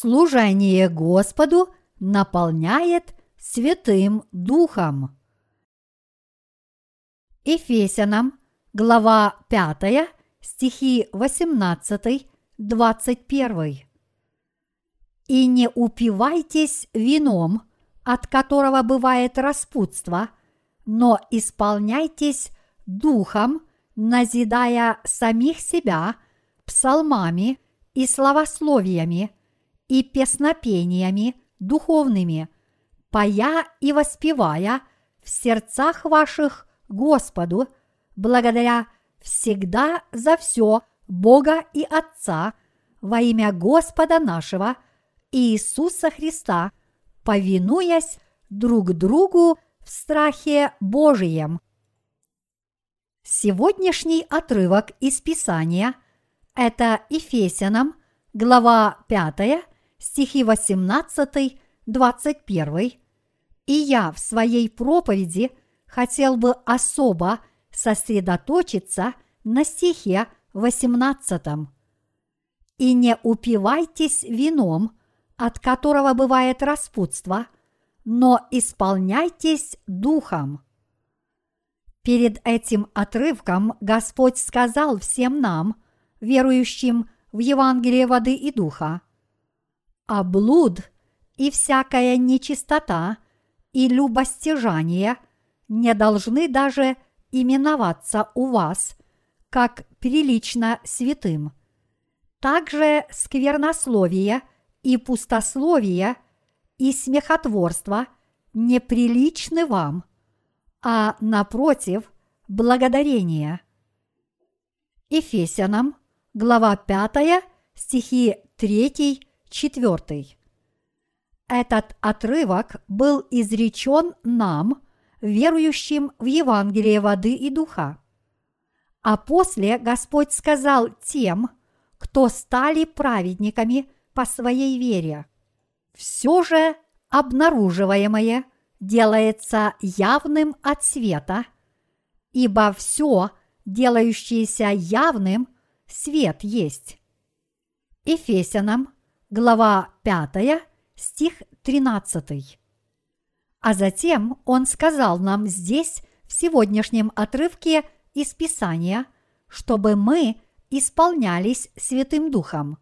служение Господу наполняет Святым Духом. Ефесянам, глава 5, стихи 18-21. «И не упивайтесь вином, от которого бывает распутство, но исполняйтесь духом, назидая самих себя псалмами и словословиями и песнопениями духовными, поя и воспевая в сердцах ваших Господу, благодаря всегда за все Бога и Отца во имя Господа нашего Иисуса Христа, повинуясь друг другу в страхе Божием. Сегодняшний отрывок из Писания – это Ефесянам, глава 5, стихи 18-21, и я в своей проповеди хотел бы особо сосредоточиться на стихе 18. «И не упивайтесь вином, от которого бывает распутство, но исполняйтесь духом». Перед этим отрывком Господь сказал всем нам, верующим в Евангелие воды и духа, «А блуд и всякая нечистота и любостяжание не должны даже именоваться у вас, как прилично святым. Также сквернословие и пустословие и смехотворство неприличны вам, а напротив – благодарение. Ефесянам, глава 5, стихи 3, 4. Этот отрывок был изречен нам – верующим в Евангелие воды и духа. А после Господь сказал тем, кто стали праведниками по своей вере. Все же обнаруживаемое делается явным от света, ибо все, делающееся явным, свет есть. Ефесянам, глава 5, стих 13. А затем он сказал нам здесь, в сегодняшнем отрывке из Писания, чтобы мы исполнялись Святым Духом.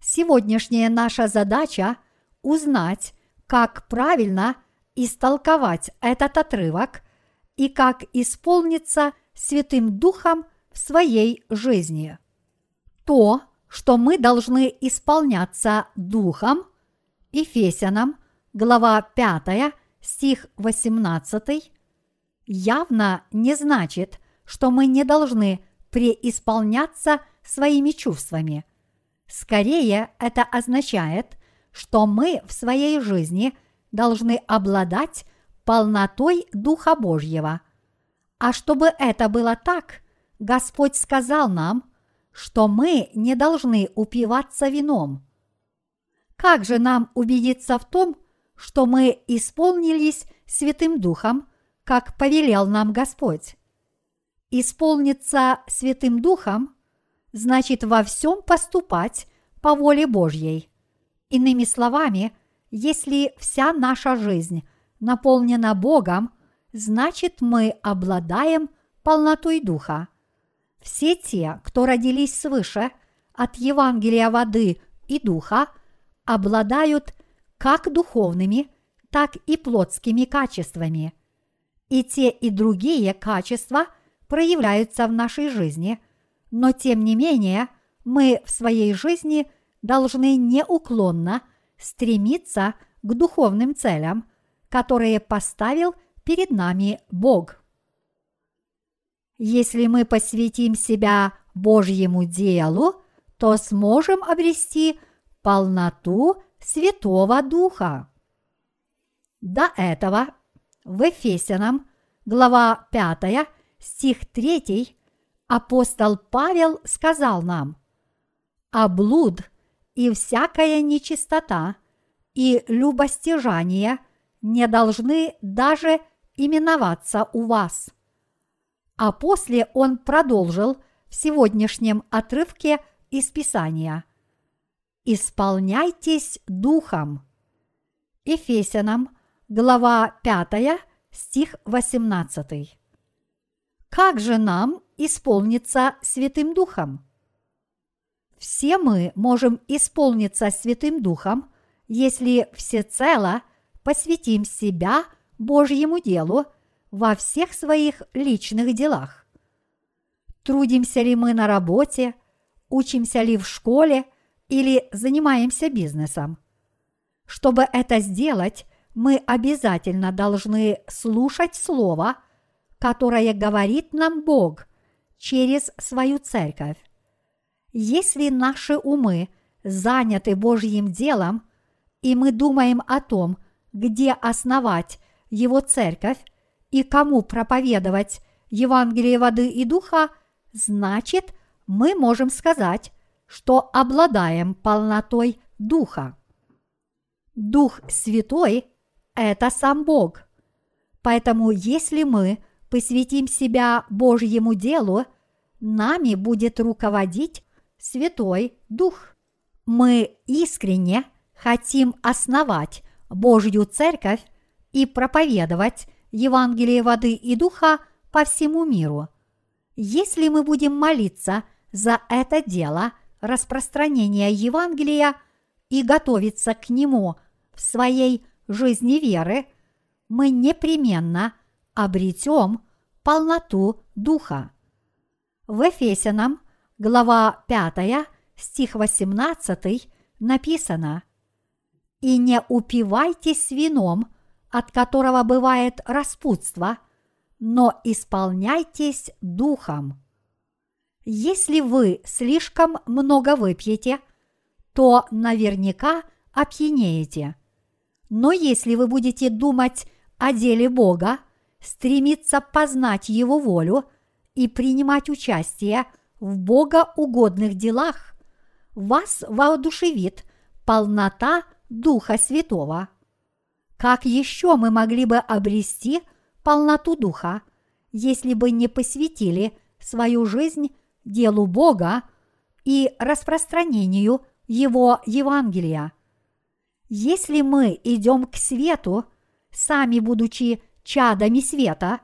Сегодняшняя наша задача – узнать, как правильно истолковать этот отрывок и как исполниться Святым Духом в своей жизни. То, что мы должны исполняться Духом, Ефесянам, глава 5, стих 18, явно не значит, что мы не должны преисполняться своими чувствами. Скорее, это означает, что мы в своей жизни должны обладать полнотой Духа Божьего. А чтобы это было так, Господь сказал нам, что мы не должны упиваться вином. Как же нам убедиться в том, что мы исполнились Святым Духом, как повелел нам Господь. Исполниться Святым Духом значит во всем поступать по воле Божьей. Иными словами, если вся наша жизнь наполнена Богом, значит мы обладаем полнотой Духа. Все те, кто родились свыше от Евангелия воды и Духа, обладают как духовными, так и плотскими качествами. И те, и другие качества проявляются в нашей жизни, но тем не менее мы в своей жизни должны неуклонно стремиться к духовным целям, которые поставил перед нами Бог. Если мы посвятим себя Божьему делу, то сможем обрести полноту Святого Духа. До этого в Ефесянам, глава 5, стих 3, апостол Павел сказал нам, «А блуд и всякая нечистота и любостяжание не должны даже именоваться у вас». А после он продолжил в сегодняшнем отрывке из Писания – исполняйтесь духом. Ефесянам, глава 5, стих 18. Как же нам исполниться Святым Духом? Все мы можем исполниться Святым Духом, если всецело посвятим себя Божьему делу во всех своих личных делах. Трудимся ли мы на работе, учимся ли в школе или занимаемся бизнесом. Чтобы это сделать, мы обязательно должны слушать Слово, которое говорит нам Бог через свою церковь. Если наши умы заняты Божьим делом, и мы думаем о том, где основать Его церковь и кому проповедовать Евангелие воды и духа, значит, мы можем сказать, что обладаем полнотой Духа. Дух Святой – это сам Бог. Поэтому если мы посвятим себя Божьему делу, нами будет руководить Святой Дух. Мы искренне хотим основать Божью Церковь и проповедовать Евангелие воды и духа по всему миру. Если мы будем молиться за это дело распространения Евангелия и готовиться к нему в своей жизни веры, мы непременно обретем полноту духа. В Ефесянам – глава 5, стих 18 написано «И не упивайтесь вином, от которого бывает распутство, но исполняйтесь духом». Если вы слишком много выпьете, то наверняка опьянеете. Но если вы будете думать о деле Бога, стремиться познать Его волю и принимать участие – в богоугодных делах, вас воодушевит полнота Духа Святого. Как еще мы могли бы обрести полноту Духа, если бы не посвятили свою жизнь делу Бога и распространению Его Евангелия? Если мы идем к свету, сами будучи чадами света,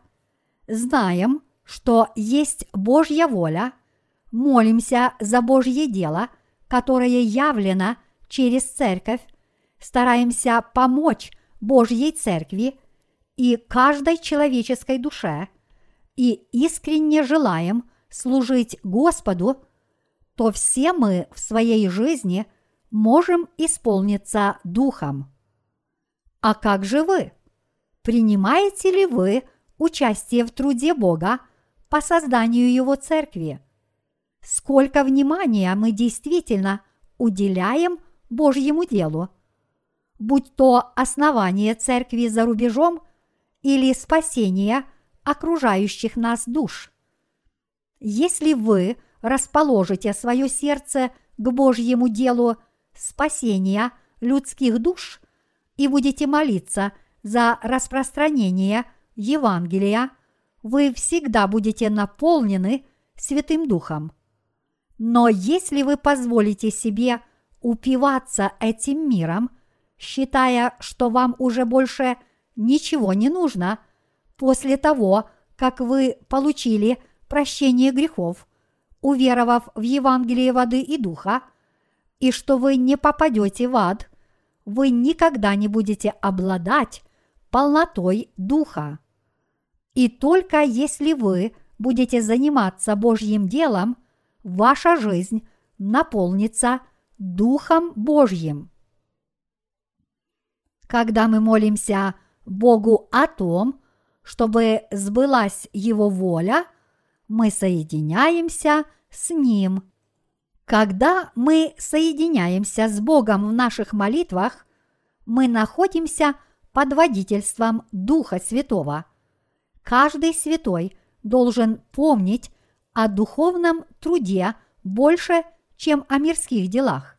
знаем, что есть Божья воля – молимся за Божье дело, которое явлено через церковь, стараемся помочь Божьей церкви и каждой человеческой душе и искренне желаем служить Господу, то все мы в своей жизни можем исполниться Духом. А как же вы? Принимаете ли вы участие в труде Бога по созданию Его церкви? сколько внимания мы действительно уделяем Божьему делу, будь то основание церкви за рубежом или спасение окружающих нас душ. Если вы расположите свое сердце к Божьему делу спасения людских душ и будете молиться за распространение Евангелия, вы всегда будете наполнены Святым Духом. Но если вы позволите себе упиваться этим миром, считая, что вам уже больше ничего не нужно, после того, как вы получили прощение грехов, уверовав в Евангелие воды и духа, и что вы не попадете в ад, вы никогда не будете обладать полнотой духа. И только если вы будете заниматься Божьим делом – ваша жизнь наполнится Духом Божьим. Когда мы молимся Богу о том, чтобы сбылась Его воля, мы соединяемся с Ним. Когда мы соединяемся с Богом в наших молитвах, мы находимся под водительством Духа Святого. Каждый святой должен помнить о духовном труде больше, чем о мирских делах.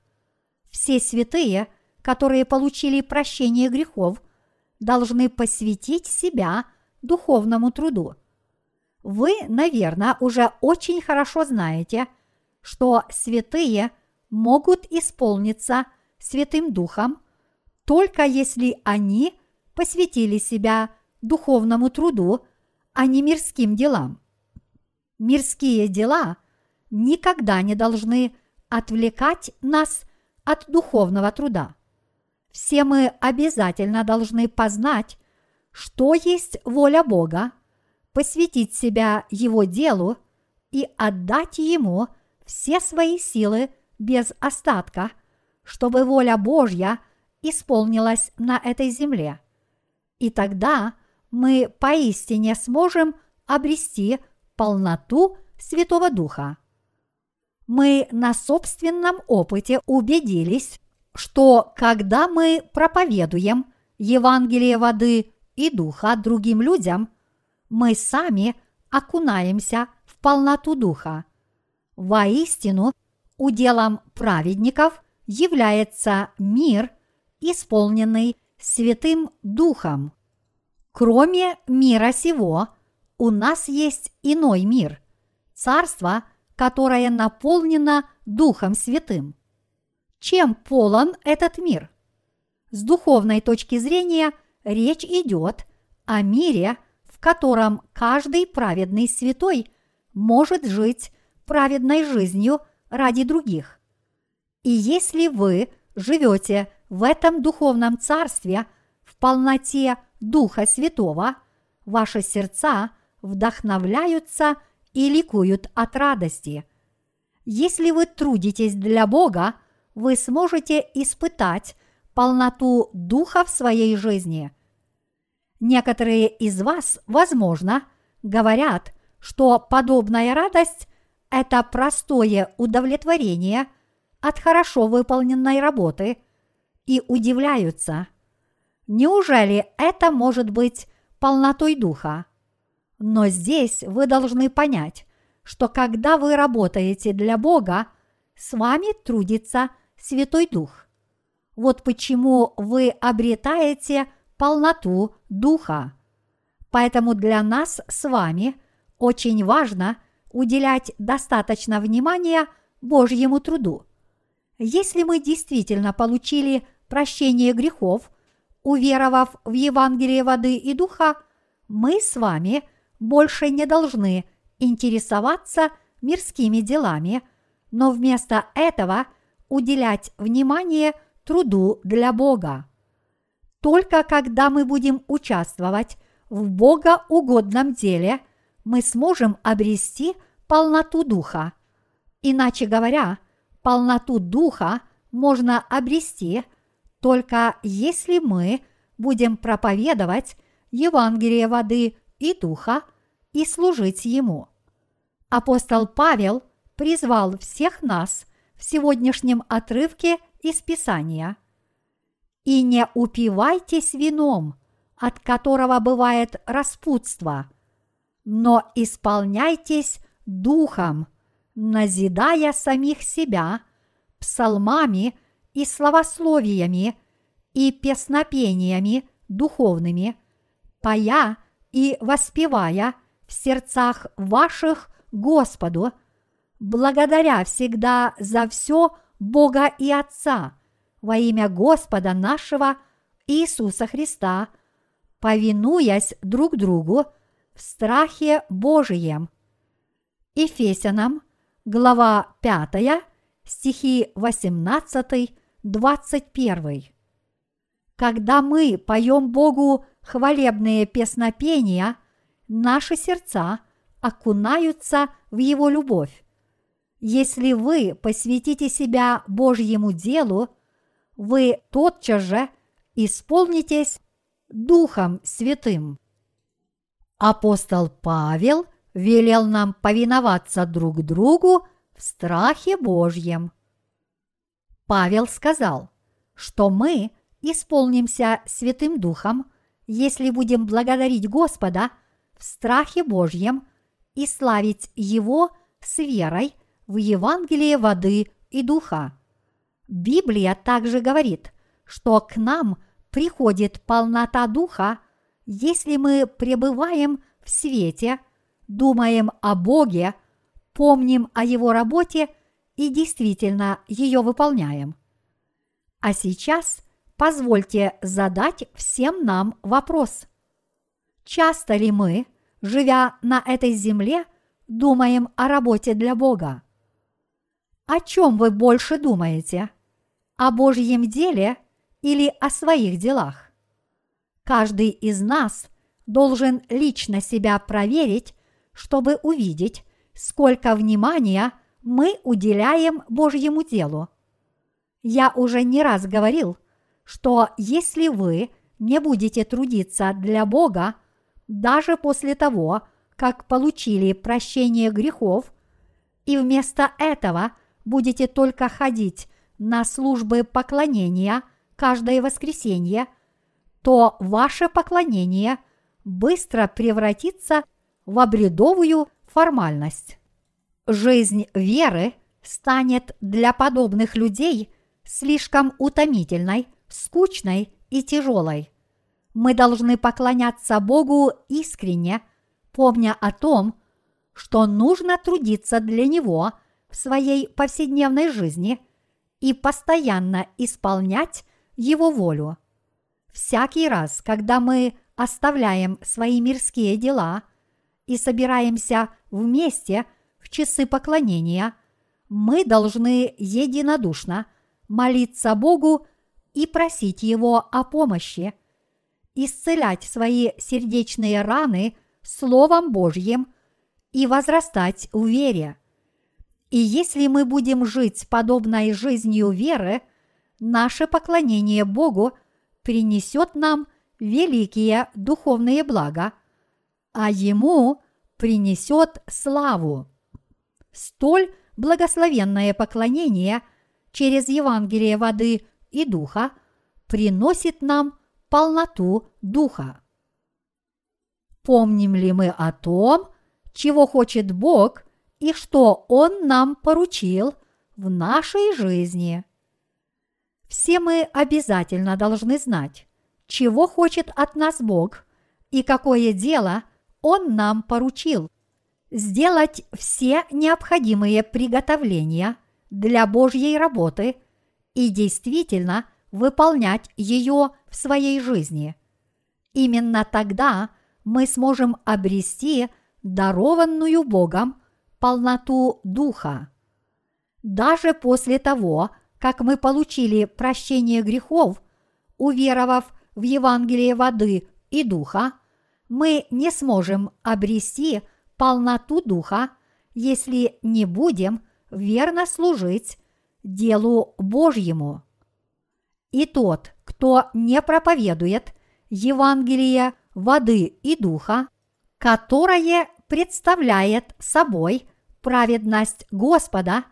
Все святые, которые получили прощение грехов, должны посвятить себя духовному труду. Вы, наверное, уже очень хорошо знаете, что святые могут исполниться Святым Духом, только если они посвятили себя духовному труду, а не мирским делам. Мирские дела никогда не должны отвлекать нас от духовного труда. Все мы обязательно должны познать, что есть воля Бога, посвятить себя Его делу и отдать Ему все свои силы без остатка, чтобы воля Божья исполнилась на этой земле. И тогда мы поистине сможем обрести полноту Святого Духа. Мы на собственном опыте убедились, что когда мы проповедуем Евангелие воды и духа другим людям, мы сами окунаемся в полноту духа. Воистину, уделом праведников является мир, исполненный Святым Духом. Кроме мира сего, у нас есть иной мир, царство, которое наполнено Духом Святым. Чем полон этот мир? С духовной точки зрения речь идет о мире, в котором каждый праведный святой может жить праведной жизнью ради других. И если вы живете в этом духовном царстве в полноте Духа Святого, ваши сердца вдохновляются и ликуют от радости. Если вы трудитесь для Бога – вы сможете испытать полноту Духа в своей жизни. Некоторые из вас, возможно, говорят, что подобная радость – это простое удовлетворение от хорошо выполненной работы и удивляются. Неужели это может быть полнотой духа? Но здесь вы должны понять, что когда вы работаете для Бога, с вами трудится – Святой Дух. Вот почему вы обретаете полноту Духа. Поэтому для нас с вами очень важно уделять достаточно внимания Божьему труду. Если мы действительно получили прощение грехов, уверовав в Евангелие воды и духа, мы с вами больше не должны интересоваться мирскими делами, но вместо этого – уделять внимание труду для Бога. Только когда мы будем участвовать в богоугодном деле, мы сможем обрести полноту духа. Иначе говоря, полноту духа можно обрести только если мы будем проповедовать Евангелие воды и духа и служить ему. Апостол Павел призвал всех нас в сегодняшнем отрывке из Писания. «И не упивайтесь вином, от которого бывает распутство, но исполняйтесь духом, назидая самих себя псалмами и словословиями и песнопениями духовными, пая и воспевая в сердцах ваших Господу – благодаря всегда за все Бога и Отца во имя Господа нашего Иисуса Христа, повинуясь друг другу в страхе Божием. Ефесянам, глава 5, стихи 18-21. Когда мы поем Богу хвалебные песнопения, наши сердца окунаются в Его любовь. Если вы посвятите себя Божьему делу, вы тотчас же исполнитесь Духом Святым. Апостол Павел велел нам повиноваться друг другу в страхе Божьем. Павел сказал, что мы исполнимся Святым Духом, если будем благодарить Господа в страхе Божьем и славить Его с верой – в Евангелии воды и духа. Библия также говорит, что к нам приходит полнота духа, если мы пребываем в свете, думаем о Боге, помним о Его работе и действительно ее выполняем. А сейчас позвольте задать всем нам вопрос. Часто ли мы, живя на этой земле, думаем о работе для Бога? О чем вы больше думаете? О Божьем деле или о своих делах? Каждый из нас должен лично себя проверить, чтобы увидеть, сколько внимания мы уделяем Божьему делу. Я уже не раз говорил, что если вы не будете трудиться для Бога, даже после того, как получили прощение грехов, и вместо этого будете только ходить на службы поклонения каждое воскресенье, то ваше поклонение быстро превратится в обредовую формальность. Жизнь веры станет для подобных людей слишком утомительной, скучной и тяжелой. Мы должны поклоняться Богу искренне, помня о том, что нужно трудиться для Него в своей повседневной жизни и постоянно исполнять Его волю. Всякий раз, когда мы оставляем свои мирские дела и собираемся вместе – в часы поклонения, мы должны единодушно молиться Богу и просить Его о помощи, исцелять свои сердечные раны Словом Божьим и возрастать в вере. И если мы будем жить подобной жизнью веры, наше поклонение Богу принесет нам великие духовные блага, а Ему принесет славу столь благословенное поклонение через Евангелие воды и духа приносит нам полноту духа. Помним ли мы о том, чего хочет Бог и что Он нам поручил в нашей жизни? Все мы обязательно должны знать, чего хочет от нас Бог и какое дело Он нам поручил сделать все необходимые приготовления для Божьей работы и действительно выполнять ее в своей жизни. Именно тогда мы сможем обрести дарованную Богом полноту Духа. Даже после того, как мы получили прощение грехов, уверовав в Евангелие воды и Духа, мы не сможем обрести – полноту духа, если не будем верно служить делу Божьему. И тот, кто не проповедует Евангелие воды и духа, которое представляет собой праведность Господа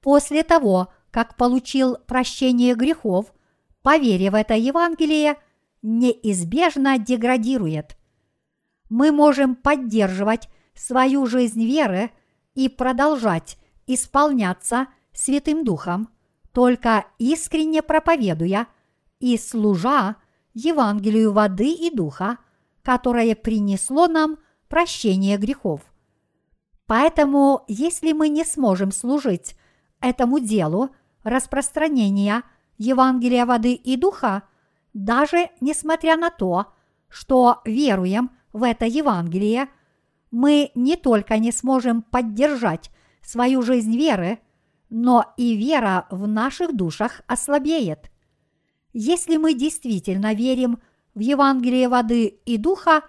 после того, как получил прощение грехов, поверив это Евангелие, неизбежно деградирует. Мы можем поддерживать свою жизнь веры и продолжать исполняться Святым Духом, только искренне проповедуя и служа Евангелию воды и духа, которое принесло нам прощение грехов. Поэтому, если мы не сможем служить этому делу распространения Евангелия воды и духа, даже несмотря на то, что веруем в это Евангелие – мы не только не сможем поддержать свою жизнь веры, но и вера в наших душах ослабеет. Если мы действительно верим в Евангелие воды и духа,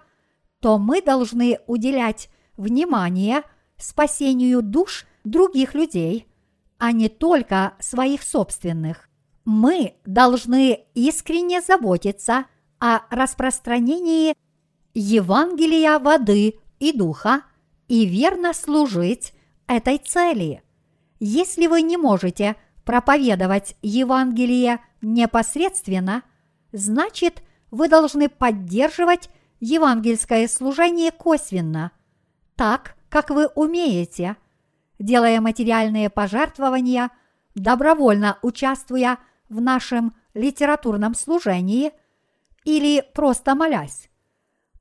то мы должны уделять внимание спасению душ других людей, а не только своих собственных. Мы должны искренне заботиться о распространении Евангелия воды и духа и верно служить этой цели. Если вы не можете проповедовать Евангелие непосредственно, значит, вы должны поддерживать евангельское служение косвенно, так, как вы умеете, делая материальные пожертвования, добровольно участвуя в нашем литературном служении или просто молясь.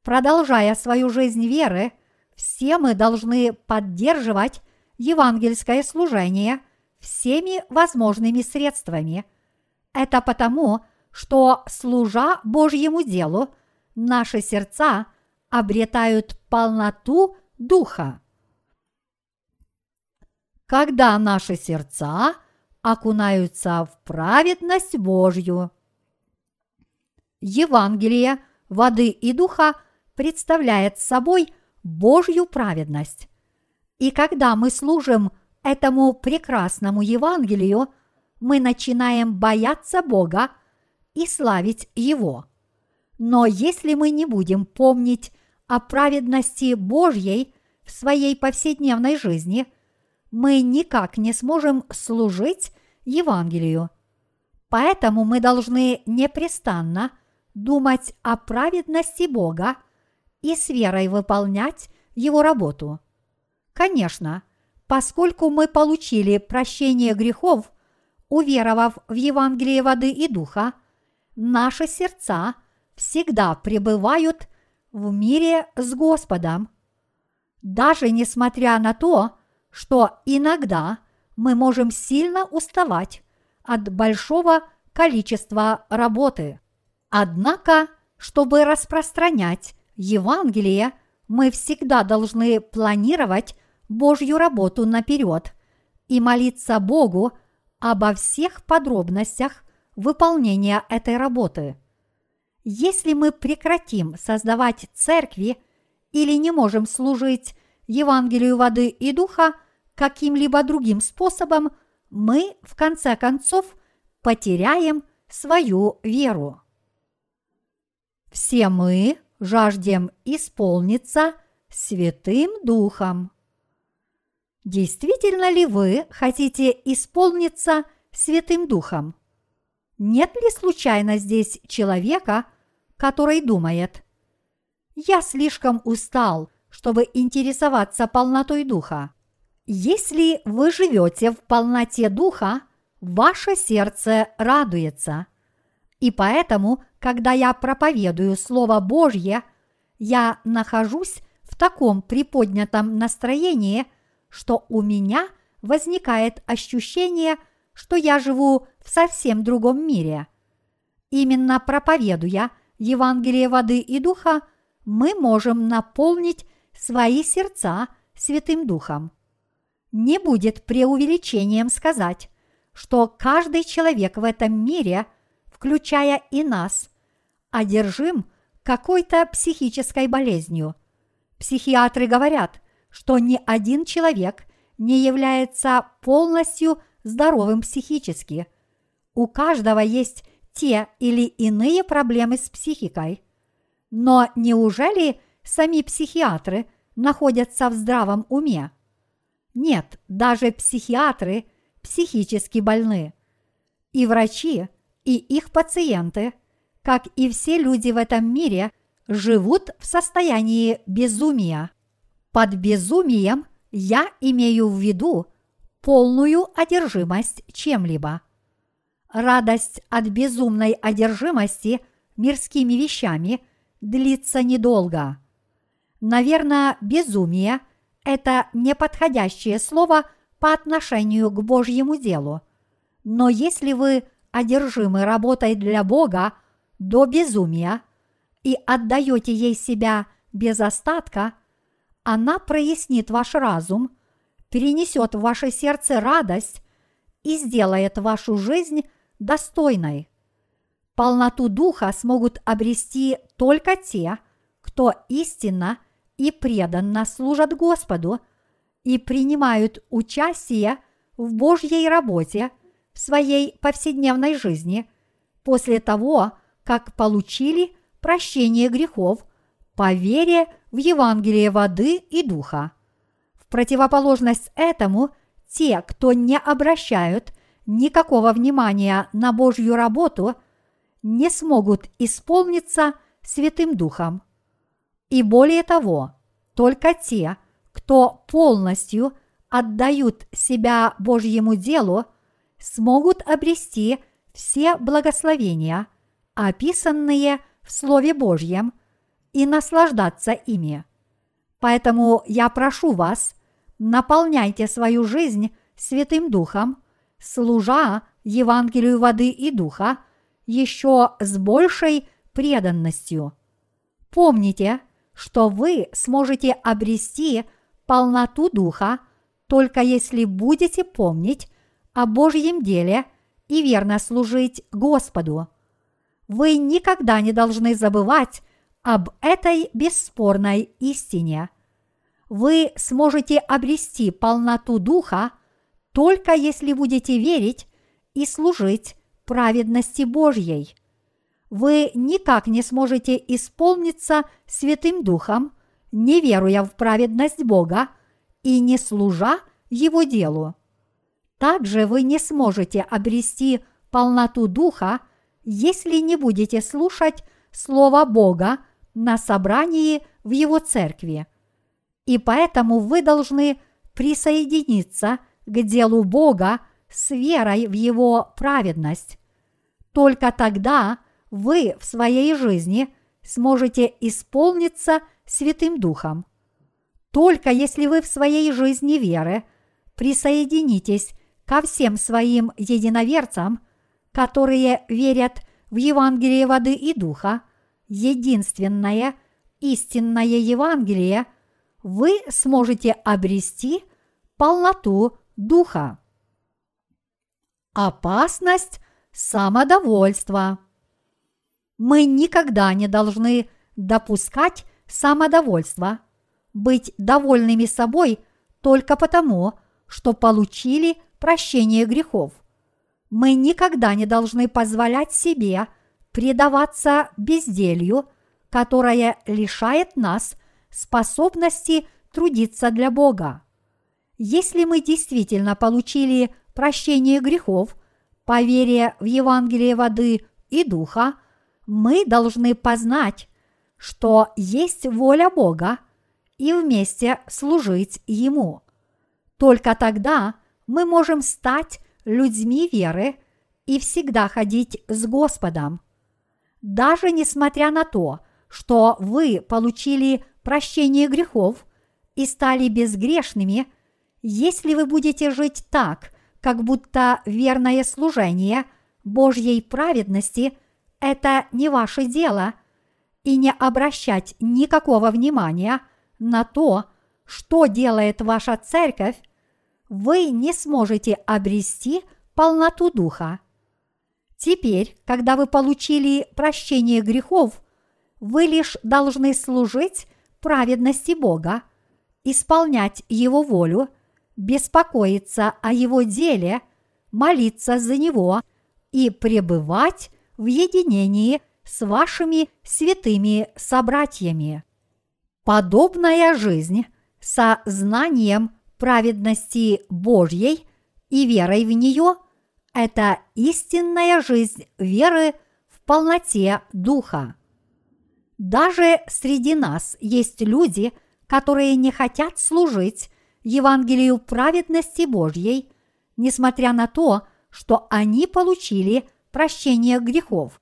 Продолжая свою жизнь веры, все мы должны поддерживать евангельское служение всеми возможными средствами. Это потому, что, служа Божьему делу, наши сердца обретают полноту Духа. Когда наши сердца окунаются в праведность Божью. Евангелие воды и духа представляет собой Божью праведность. И когда мы служим этому прекрасному Евангелию, мы начинаем бояться Бога и славить Его. Но если мы не будем помнить о праведности Божьей в своей повседневной жизни, мы никак не сможем служить Евангелию. Поэтому мы должны непрестанно думать о праведности Бога и с верой выполнять Его работу. Конечно, поскольку мы получили прощение грехов, уверовав в Евангелие воды и духа, наши сердца всегда пребывают в мире с Господом. Даже несмотря на то, что иногда мы можем сильно уставать от большого количества работы. Однако, чтобы распространять Евангелие, мы всегда должны планировать Божью работу наперед и молиться Богу обо всех подробностях выполнения этой работы. Если мы прекратим создавать церкви или не можем служить Евангелию воды и духа каким-либо другим способом, мы, в конце концов, потеряем свою веру. Все мы жаждем исполниться Святым Духом. Действительно ли вы хотите исполниться Святым Духом? Нет ли случайно здесь человека, который думает, «Я слишком устал, чтобы интересоваться полнотой Духа». Если вы живете в полноте Духа, ваше сердце радуется. И поэтому, когда я проповедую Слово Божье, я нахожусь в таком приподнятом настроении, что у меня возникает ощущение, что я живу в совсем другом мире. Именно проповедуя Евангелие воды и духа, мы можем наполнить свои сердца Святым Духом. Не будет преувеличением сказать, что каждый человек в этом мире, включая и нас, одержим какой-то психической болезнью. Психиатры говорят, что ни один человек не является полностью здоровым психически. У каждого есть те или иные проблемы с психикой. Но неужели сами психиатры находятся в здравом уме? Нет, даже психиатры психически больны. И врачи, и их пациенты, как и все люди в этом мире, живут в состоянии безумия. Под безумием я имею в виду полную одержимость чем-либо. Радость от безумной одержимости мирскими вещами длится недолго. Наверное, безумие – это неподходящее слово по отношению к Божьему делу. Но если вы одержимы работой для Бога до безумия и отдаете ей себя без остатка, она прояснит ваш разум, перенесет в ваше сердце радость и сделает вашу жизнь достойной. Полноту духа смогут обрести только те, кто истинно и преданно служат Господу и принимают участие в Божьей работе в своей повседневной жизни после того, как получили прощение грехов по вере в Евангелие воды и духа. В противоположность этому, те, кто не обращают никакого внимания на Божью работу, не смогут исполниться Святым Духом. И более того, только те, кто полностью отдают себя Божьему делу, смогут обрести все благословения, описанные в Слове Божьем, и наслаждаться ими. Поэтому я прошу вас, наполняйте свою жизнь Святым Духом служа Евангелию воды и духа еще с большей преданностью. Помните, что вы сможете обрести полноту духа только если будете помнить о Божьем деле и верно служить Господу. Вы никогда не должны забывать об этой бесспорной истине. Вы сможете обрести полноту духа только если будете верить и служить праведности Божьей. Вы никак не сможете исполниться Святым Духом, не веруя в праведность Бога и не служа Его делу. Также вы не сможете обрести полноту Духа, если не будете слушать Слово Бога на собрании в Его церкви. И поэтому вы должны присоединиться к делу Бога с верой в Его праведность. Только тогда вы в своей жизни сможете исполниться Святым Духом. Только если вы в своей жизни веры присоединитесь ко всем своим единоверцам, которые верят в Евангелие воды и духа, единственное истинное Евангелие, вы сможете обрести полноту духа. Опасность самодовольства. Мы никогда не должны допускать самодовольства, быть довольными собой только потому, что получили прощение грехов. Мы никогда не должны позволять себе предаваться безделью, которое лишает нас способности трудиться для Бога. Если мы действительно получили прощение грехов по в Евангелие воды и духа, мы должны познать, что есть воля Бога и вместе служить Ему. Только тогда мы можем стать людьми веры и всегда ходить с Господом. Даже несмотря на то, что вы получили прощение грехов и стали безгрешными, если вы будете жить так, как будто верное служение Божьей праведности – это не ваше дело, и не обращать никакого внимания на то, что делает ваша церковь, вы не сможете обрести полноту духа. Теперь, когда вы получили прощение грехов, вы лишь должны служить праведности Бога, исполнять Его волю – беспокоиться о его деле, молиться за него и пребывать в единении с вашими святыми собратьями. Подобная жизнь со знанием праведности Божьей и верой в нее – это истинная жизнь веры в полноте Духа. Даже среди нас есть люди, которые не хотят служить Евангелию праведности Божьей, несмотря на то, что они получили прощение грехов.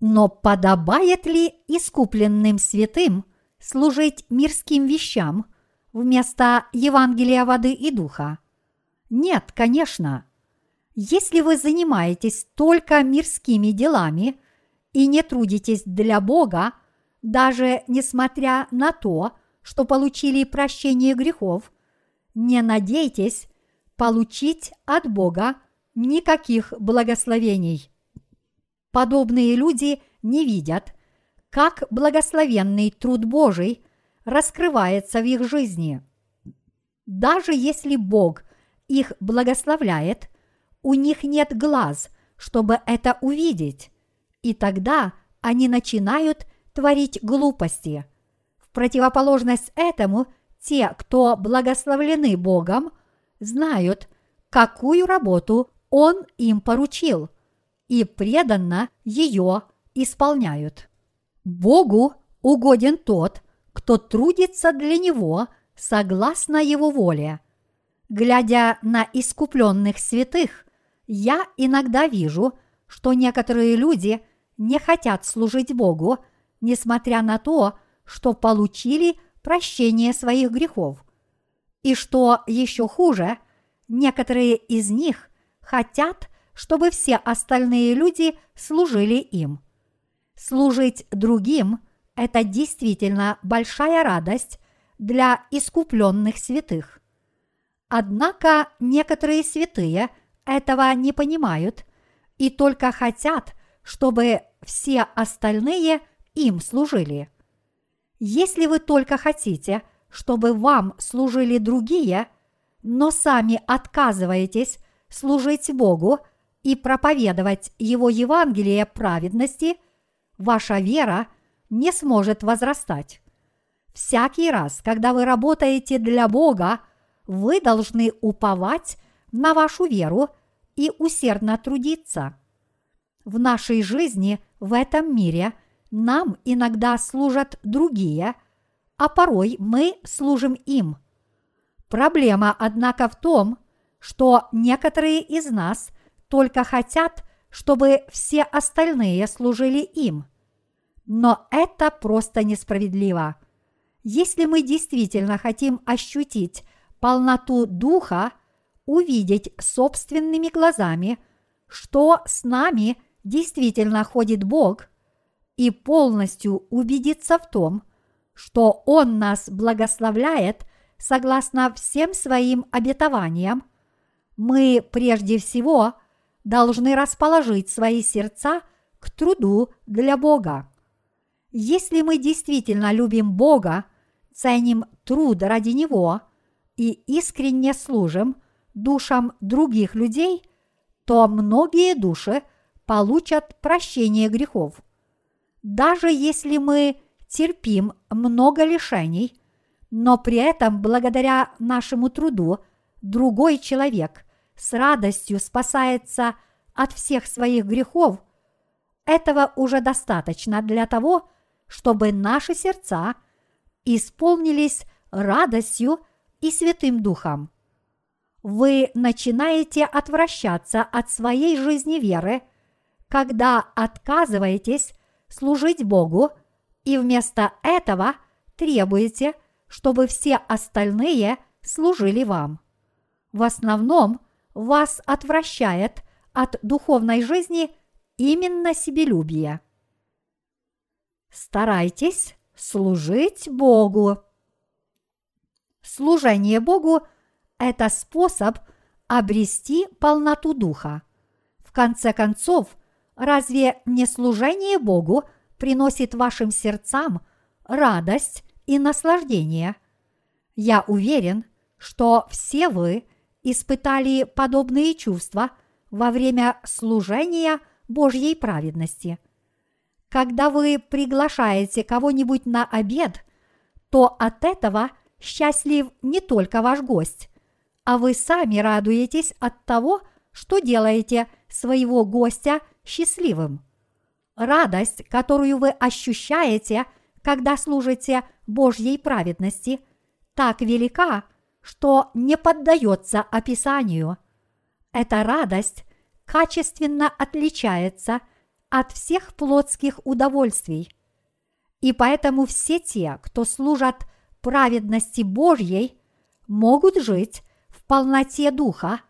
Но подобает ли искупленным святым служить мирским вещам вместо Евангелия воды и духа? Нет, конечно. Если вы занимаетесь только мирскими делами и не трудитесь для Бога, даже несмотря на то, что получили прощение грехов – не надейтесь получить от Бога никаких благословений. Подобные люди не видят, как благословенный труд Божий раскрывается в их жизни. Даже если Бог их благословляет, у них нет глаз, чтобы это увидеть, и тогда они начинают творить глупости. В противоположность этому – те, кто благословлены Богом, знают, какую работу Он им поручил, и преданно ее исполняют. Богу угоден тот, кто трудится для Него согласно Его воле. Глядя на искупленных святых, я иногда вижу, что некоторые люди не хотят служить Богу, несмотря на то, что получили – прощение своих грехов. И что еще хуже, некоторые из них хотят, чтобы все остальные люди служили им. Служить другим – это действительно большая радость для искупленных святых. Однако некоторые святые этого не понимают и только хотят, чтобы все остальные им служили. Если вы только хотите, чтобы вам служили другие, но сами отказываетесь служить Богу и проповедовать Его Евангелие праведности, ваша вера не сможет возрастать. Всякий раз, когда вы работаете для Бога, вы должны уповать на вашу веру и усердно трудиться. В нашей жизни в этом мире нам иногда служат другие, а порой мы служим им. Проблема, однако, в том, что некоторые из нас только хотят, чтобы все остальные служили им. Но это просто несправедливо. Если мы действительно хотим ощутить полноту духа, увидеть собственными глазами, что с нами действительно ходит Бог, и полностью убедиться в том, что Он нас благословляет согласно всем своим обетованиям, мы прежде всего должны расположить свои сердца к труду для Бога. Если мы действительно любим Бога, ценим труд ради Него и искренне служим душам других людей, то многие души получат прощение грехов. Даже если мы терпим много лишений, но при этом благодаря нашему труду другой человек с радостью спасается от всех своих грехов, этого уже достаточно для того, чтобы наши сердца исполнились радостью и Святым Духом. Вы начинаете отвращаться от своей жизни веры, когда отказываетесь служить Богу и вместо этого требуете, чтобы все остальные служили вам. В основном вас отвращает от духовной жизни именно себелюбие. Старайтесь служить Богу. Служение Богу – это способ обрести полноту духа. В конце концов, разве не служение Богу приносит вашим сердцам радость и наслаждение? Я уверен, что все вы испытали подобные чувства во время служения Божьей праведности – когда вы приглашаете кого-нибудь на обед, то от этого счастлив не только ваш гость, а вы сами радуетесь от того, что делаете своего гостя счастливым. Радость, которую вы ощущаете, когда служите Божьей праведности, так велика, что не поддается описанию. Эта радость качественно отличается – от всех плотских удовольствий. И поэтому все те, кто служат праведности Божьей, могут жить в полноте духа,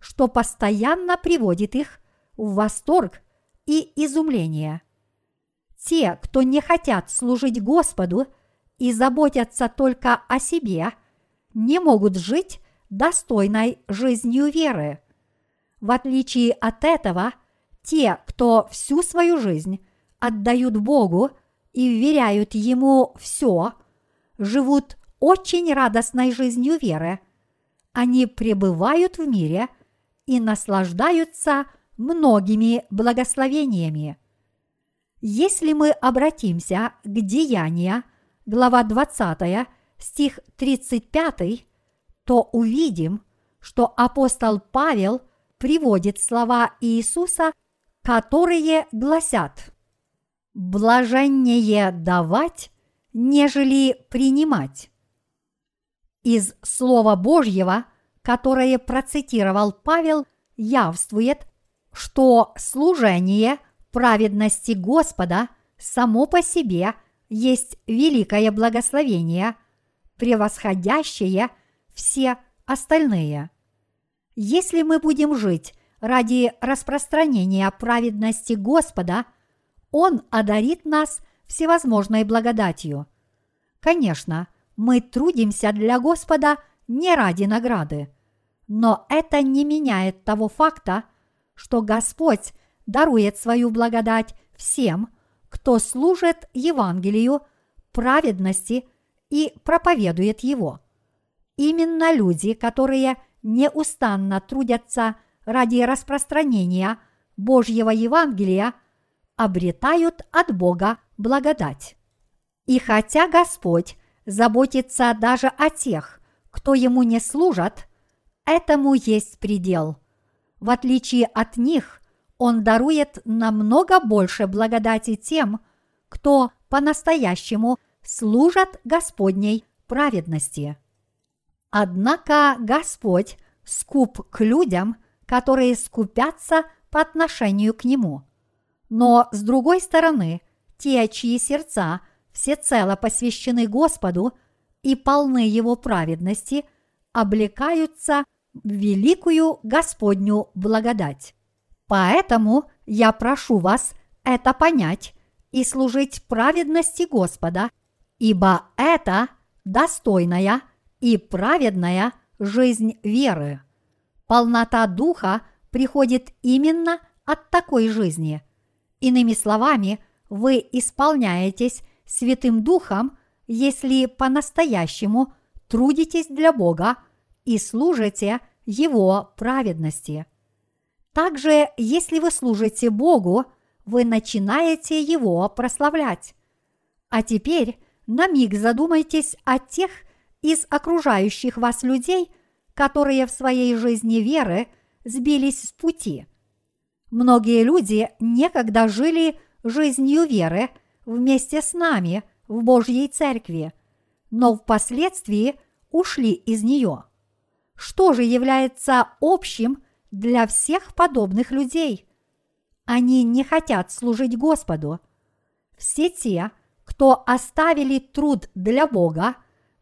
что постоянно приводит их в восторг и изумление. Те, кто не хотят служить Господу и заботятся только о себе, не могут жить достойной жизнью веры. В отличие от этого – те, кто всю свою жизнь отдают Богу и вверяют Ему все, живут очень радостной жизнью веры. Они пребывают в мире и наслаждаются многими благословениями. Если мы обратимся к Деяния, глава 20, стих 35, то увидим, что апостол Павел приводит слова Иисуса которые гласят «блаженнее давать, нежели принимать». Из Слова Божьего, которое процитировал Павел, явствует, что служение праведности Господа само по себе есть великое благословение, превосходящее все остальные. Если мы будем жить ради распространения праведности Господа, Он одарит нас всевозможной благодатью. Конечно, мы трудимся для Господа не ради награды, но это не меняет того факта, что Господь дарует свою благодать всем, кто служит Евангелию праведности и проповедует его. Именно люди, которые неустанно трудятся ради распространения Божьего Евангелия, обретают от Бога благодать. И хотя Господь заботится даже о тех, кто ему не служат, этому есть предел. В отличие от них, он дарует намного больше благодати тем, кто по-настоящему служат Господней праведности. Однако Господь скуп к людям, которые скупятся по отношению к Нему. Но, с другой стороны, те, чьи сердца всецело посвящены Господу и полны Его праведности, облекаются великую Господню благодать. Поэтому я прошу вас это понять и служить праведности Господа, ибо это достойная и праведная жизнь веры. Полнота духа приходит именно от такой жизни. Иными словами, вы исполняетесь Святым Духом, если по-настоящему трудитесь для Бога и служите Его праведности. Также, если вы служите Богу, вы начинаете Его прославлять. А теперь на миг задумайтесь о тех из окружающих вас людей, которые в своей жизни веры сбились с пути. Многие люди некогда жили жизнью веры вместе с нами в Божьей Церкви, но впоследствии ушли из нее. Что же является общим для всех подобных людей. Они не хотят служить Господу. Все те, кто оставили труд для Бога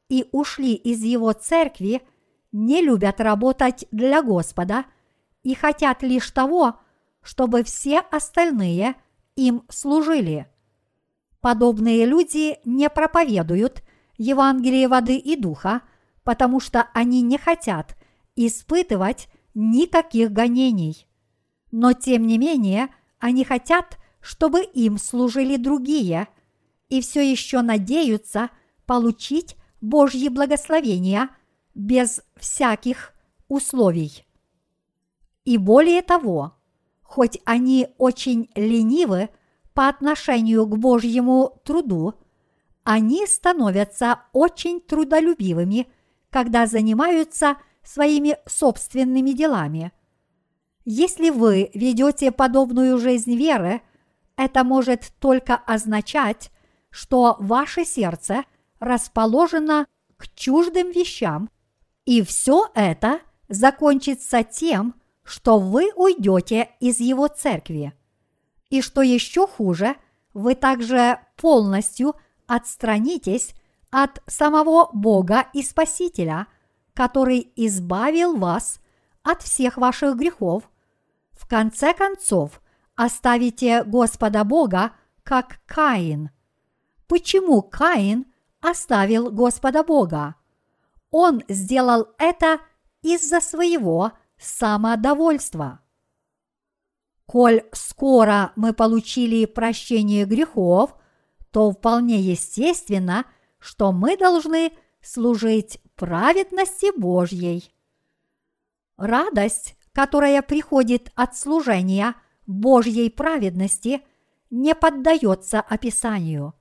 и ушли из Его церкви, не любят работать для Господа и хотят лишь того, чтобы все остальные им служили. Подобные люди не проповедуют Евангелие воды и духа, потому что они не хотят испытывать никаких гонений. Но тем не менее они хотят, чтобы им служили другие, и все еще надеются получить Божьи благословения без всяких условий. И более того, хоть они очень ленивы по отношению к Божьему труду, они становятся очень трудолюбивыми, когда занимаются – своими собственными делами. Если вы ведете подобную жизнь веры, это может только означать, что ваше сердце расположено к чуждым вещам, и все это закончится тем, что вы уйдете из его церкви. И что еще хуже, вы также полностью отстранитесь от самого Бога и Спасителя – который избавил вас от всех ваших грехов, в конце концов оставите Господа Бога, как Каин. Почему Каин оставил Господа Бога? Он сделал это из-за своего самодовольства. Коль скоро мы получили прощение грехов, то вполне естественно, что мы должны служить праведности Божьей. Радость, которая приходит от служения Божьей праведности, не поддается описанию.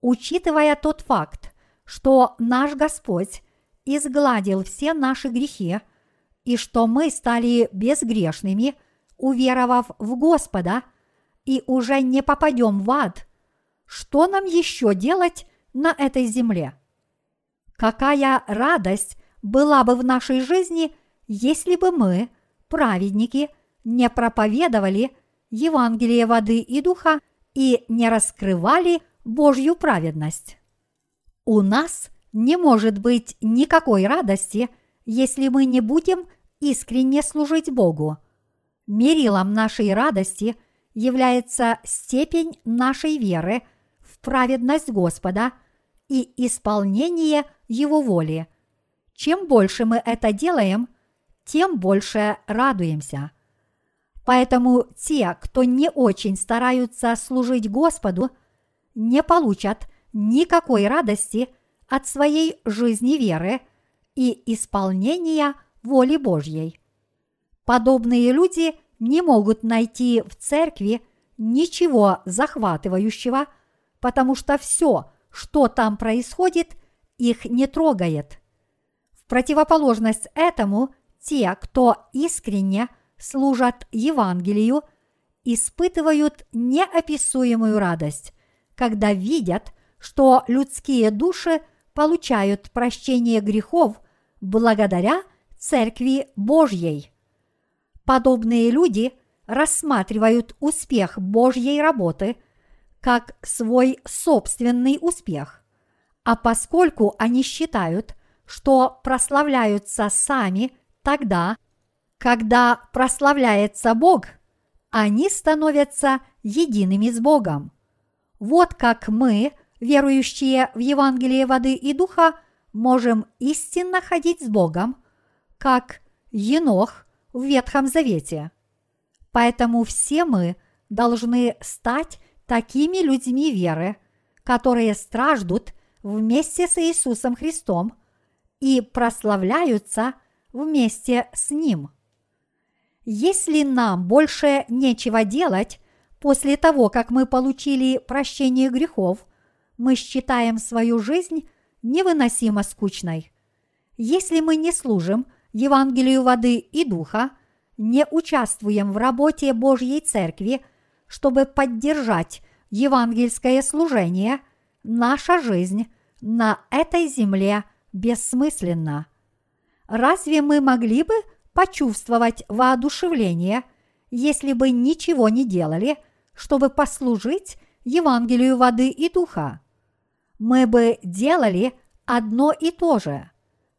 Учитывая тот факт, что наш Господь изгладил все наши грехи и что мы стали безгрешными, уверовав в Господа, и уже не попадем в ад, что нам еще делать на этой земле? Какая радость была бы в нашей жизни, если бы мы, праведники, не проповедовали Евангелие воды и духа и не раскрывали Божью праведность. У нас не может быть никакой радости, если мы не будем искренне служить Богу. Мерилом нашей радости является степень нашей веры праведность Господа и исполнение Его воли. Чем больше мы это делаем, тем больше радуемся. Поэтому те, кто не очень стараются служить Господу, не получат никакой радости от своей жизни веры и исполнения воли Божьей. Подобные люди не могут найти в церкви ничего захватывающего, потому что все, что там происходит, их не трогает. В противоположность этому, те, кто искренне служат Евангелию, испытывают неописуемую радость, когда видят, что людские души получают прощение грехов благодаря Церкви Божьей. Подобные люди рассматривают успех Божьей работы как свой собственный успех. А поскольку они считают, что прославляются сами тогда, когда прославляется Бог, они становятся едиными с Богом. Вот как мы, верующие в Евангелие воды и духа, можем истинно ходить с Богом, как Енох в Ветхом Завете. Поэтому все мы должны стать такими людьми веры, которые страждут вместе с Иисусом Христом и прославляются вместе с Ним. Если нам больше нечего делать после того, как мы получили прощение грехов, мы считаем свою жизнь невыносимо скучной. Если мы не служим Евангелию воды и духа, не участвуем в работе Божьей Церкви, чтобы поддержать евангельское служение, наша жизнь на этой земле бессмысленна. Разве мы могли бы почувствовать воодушевление, если бы ничего не делали, чтобы послужить Евангелию воды и духа? Мы бы делали одно и то же.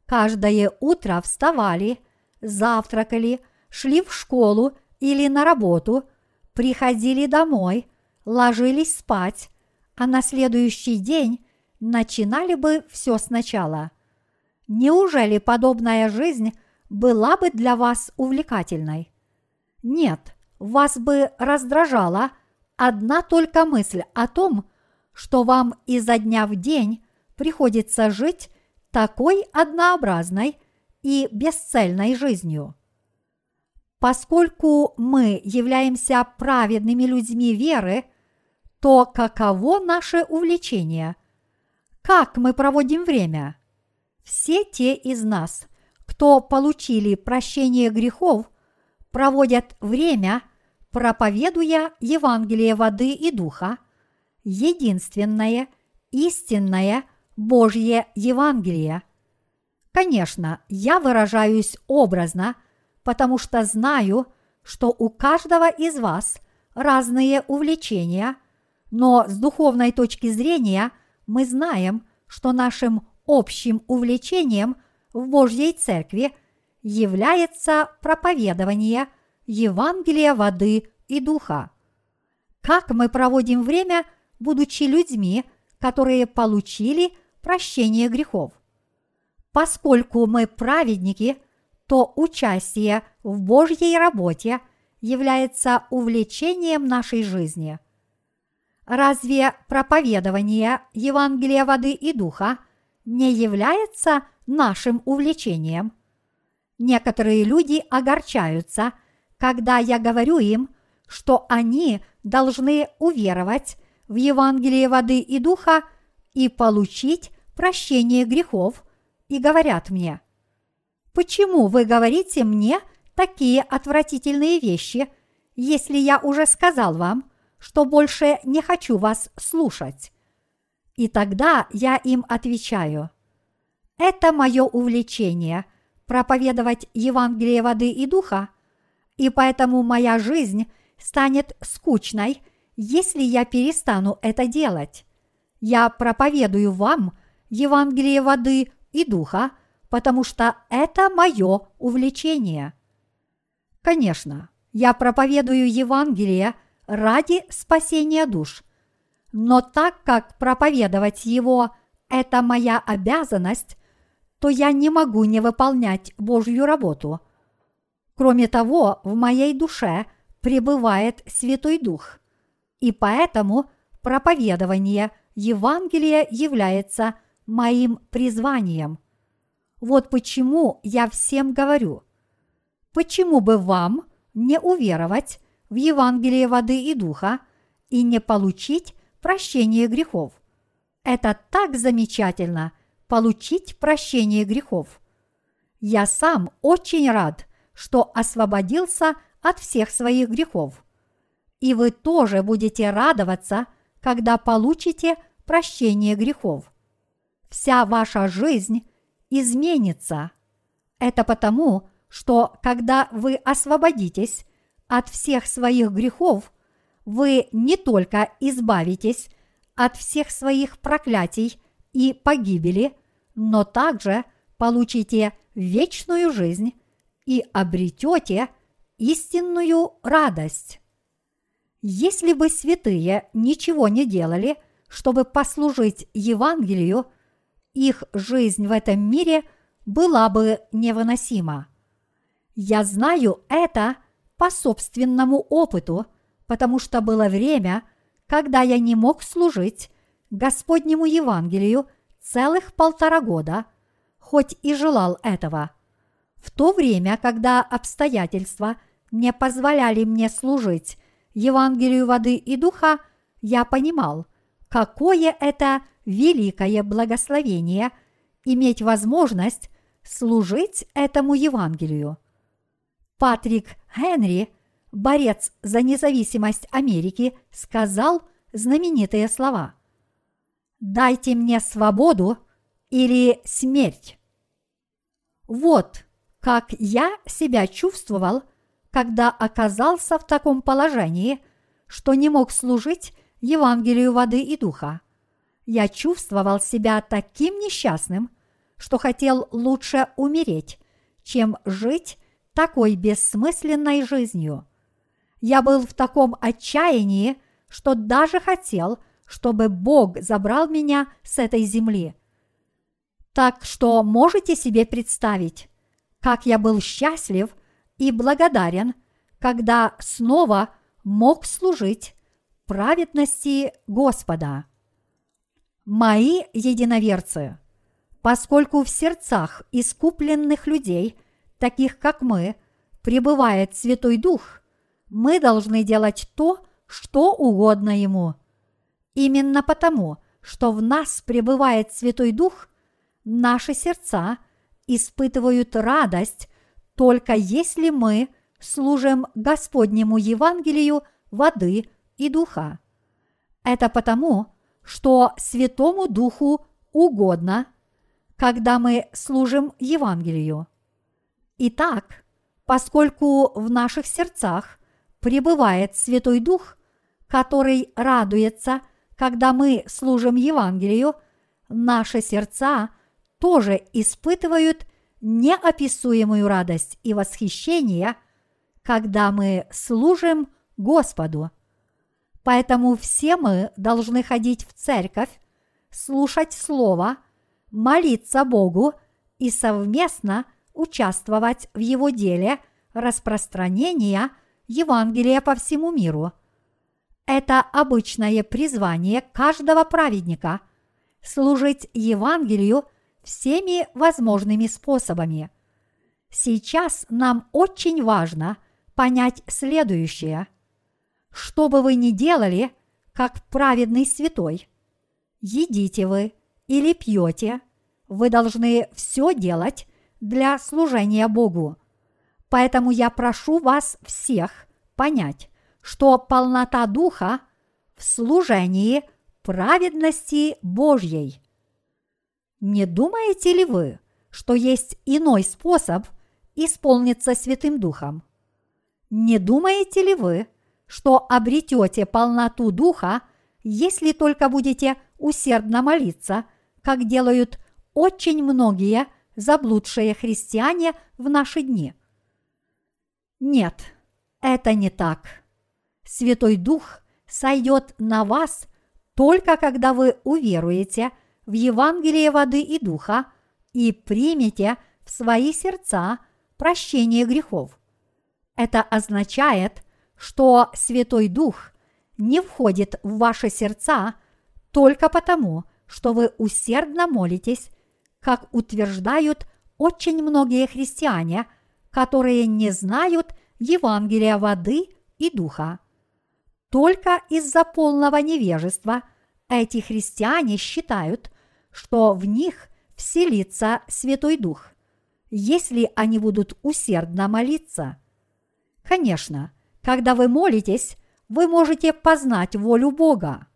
Каждое утро вставали, завтракали, шли в школу или на работу, приходили домой, ложились спать, а на следующий день начинали бы все сначала. Неужели подобная жизнь была бы для вас увлекательной? Нет, вас бы раздражала одна только мысль о том, что вам изо дня в день приходится жить такой однообразной и бесцельной жизнью. Поскольку мы являемся праведными людьми веры, то каково наше увлечение? Как мы проводим время? Все те из нас, кто получили прощение грехов, проводят время, проповедуя Евангелие воды и духа, единственное, истинное Божье Евангелие. Конечно, я выражаюсь образно, потому что знаю, что у каждого из вас разные увлечения, но с духовной точки зрения мы знаем, что нашим общим увлечением в Божьей Церкви является проповедование Евангелия воды и духа. Как мы проводим время, будучи людьми, которые получили прощение грехов. Поскольку мы праведники, то участие в Божьей работе является увлечением нашей жизни. Разве проповедование Евангелия воды и духа не является нашим увлечением? Некоторые люди огорчаются, когда я говорю им, что они должны уверовать в Евангелие воды и духа и получить прощение грехов, и говорят мне, «Почему вы говорите мне такие отвратительные вещи, если я уже сказал вам, что больше не хочу вас слушать?» И тогда я им отвечаю, «Это мое увлечение – проповедовать Евангелие воды и духа, и поэтому моя жизнь станет скучной, если я перестану это делать я проповедую вам Евангелие воды и духа, потому что это мое увлечение. Конечно, Я проповедую Евангелие ради спасения душ. Но так как проповедовать его – это моя обязанность, то я не могу не выполнять Божью работу. Кроме того, в моей душе пребывает Святой Дух, и поэтому проповедование Евангелия является моим призванием. Вот почему я всем говорю, почему бы вам не уверовать в Евангелие воды и духа и не получить прощение грехов. Это так замечательно получить прощение грехов. Я сам очень рад, что освободился от всех своих грехов. И вы тоже будете радоваться, когда получите прощение грехов. Вся ваша жизнь изменится. Это потому, что когда вы освободитесь от всех своих грехов, вы не только избавитесь от всех своих проклятий и погибели, но также получите вечную жизнь и обретете истинную радость. Если бы святые ничего не делали, чтобы послужить Евангелию, их жизнь в этом мире была бы невыносима. Я знаю это по собственному опыту, потому что было время, когда я не мог служить Господнему Евангелию целых полтора года, хоть и желал этого. В то время, когда обстоятельства не позволяли мне служить Евангелию воды и духа, я понимал, какое это великое благословение иметь возможность служить этому Евангелию. Патрик Генри, борец за независимость Америки, сказал знаменитые слова «Дайте мне свободу или смерть». Вот как я себя чувствовал, когда оказался в таком положении, что не мог служить Евангелию воды и духа. Я чувствовал себя таким несчастным, что хотел лучше умереть, чем жить такой бессмысленной жизнью. Я был в таком отчаянии, что даже хотел, чтобы Бог забрал меня с этой земли. Так что можете себе представить, как я был счастлив и благодарен, когда снова мог служить праведности Господа. Мои единоверцы, поскольку в сердцах искупленных людей – таких как мы, пребывает Святой Дух, мы должны делать то, что угодно Ему. Именно потому, что в нас пребывает Святой Дух, наши сердца испытывают радость только если мы служим Господнему Евангелию воды и духа. Это потому, что Святому Духу угодно, когда мы служим Евангелию. Итак, поскольку в наших сердцах пребывает Святой Дух, который радуется, когда мы служим Евангелию, наши сердца тоже испытывают неописуемую радость и восхищение, когда мы служим Господу. Поэтому все мы должны ходить в церковь, слушать Слово, молиться Богу и совместно – участвовать в его деле распространения Евангелия по всему миру. Это обычное призвание каждого праведника – служить Евангелию всеми возможными способами. Сейчас нам очень важно понять следующее. Что бы вы ни делали, как праведный святой, едите вы или пьете, вы должны все делать для служения Богу. Поэтому я прошу вас всех понять, что полнота Духа в служении праведности Божьей. Не думаете ли вы, что есть иной способ исполниться Святым Духом? Не думаете ли вы, что обретете полноту Духа, если только будете усердно молиться, как делают очень многие – заблудшие христиане в наши дни. Нет, Это не так. Святой Дух сойдет на вас только когда вы уверуете в Евангелие воды и духа и примете в свои сердца прощение грехов. Это означает, что Святой Дух не входит в ваши сердца только потому, что вы усердно молитесь, как утверждают очень многие христиане, которые не знают Евангелия воды и духа. Только из-за полного невежества эти христиане считают, что в них вселится Святой Дух, если они будут усердно молиться. Конечно, когда вы молитесь, вы можете познать волю Бога,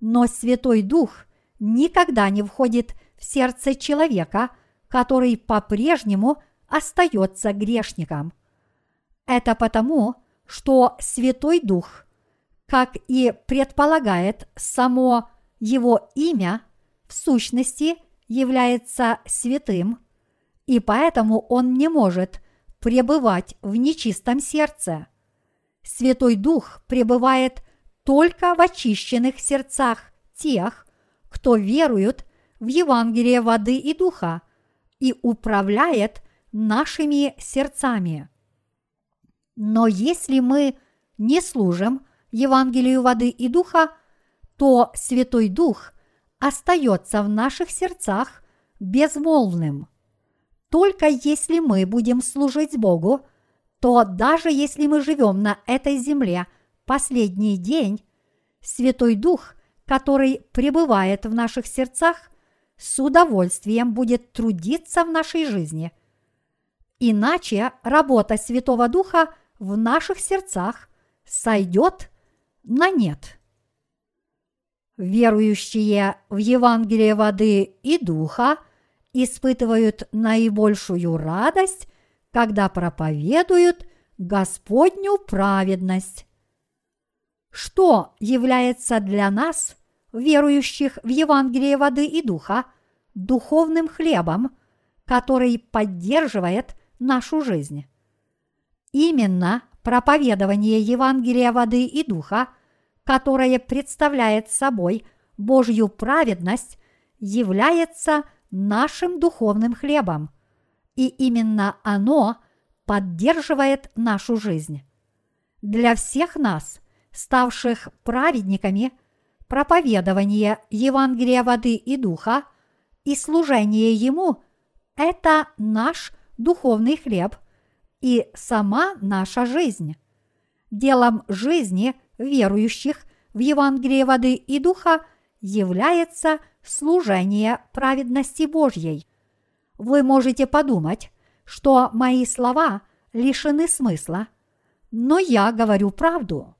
но Святой Дух никогда не входит в сердце человека, который по-прежнему остается грешником. Это потому, что Святой Дух, как и предполагает само его имя, в сущности является святым, и поэтому он не может пребывать в нечистом сердце. Святой Дух пребывает только в очищенных сердцах тех, кто верует в Евангелие воды и духа и управляет нашими сердцами. Но если мы не служим Евангелию воды и духа, то Святой Дух остается в наших сердцах безмолвным. Только если мы будем служить Богу, то даже если мы живем на этой земле последний день, Святой Дух, который пребывает в наших сердцах, с удовольствием будет трудиться в нашей жизни. Иначе работа Святого Духа в наших сердцах сойдет на нет. Верующие в Евангелие воды и духа испытывают наибольшую радость, когда проповедуют Господню праведность. Что является для нас, верующих в Евангелие воды и духа, духовным хлебом, который поддерживает нашу жизнь? Именно проповедование Евангелия воды и духа, которое представляет собой Божью праведность, является нашим духовным хлебом, и именно оно поддерживает нашу жизнь. Для всех нас, ставших праведниками, проповедование Евангелия воды и духа и служение Ему – это наш духовный хлеб – и сама наша жизнь. Делом жизни верующих в Евангелие воды и духа является служение праведности Божьей. Вы можете подумать, что мои слова лишены смысла, но я говорю правду.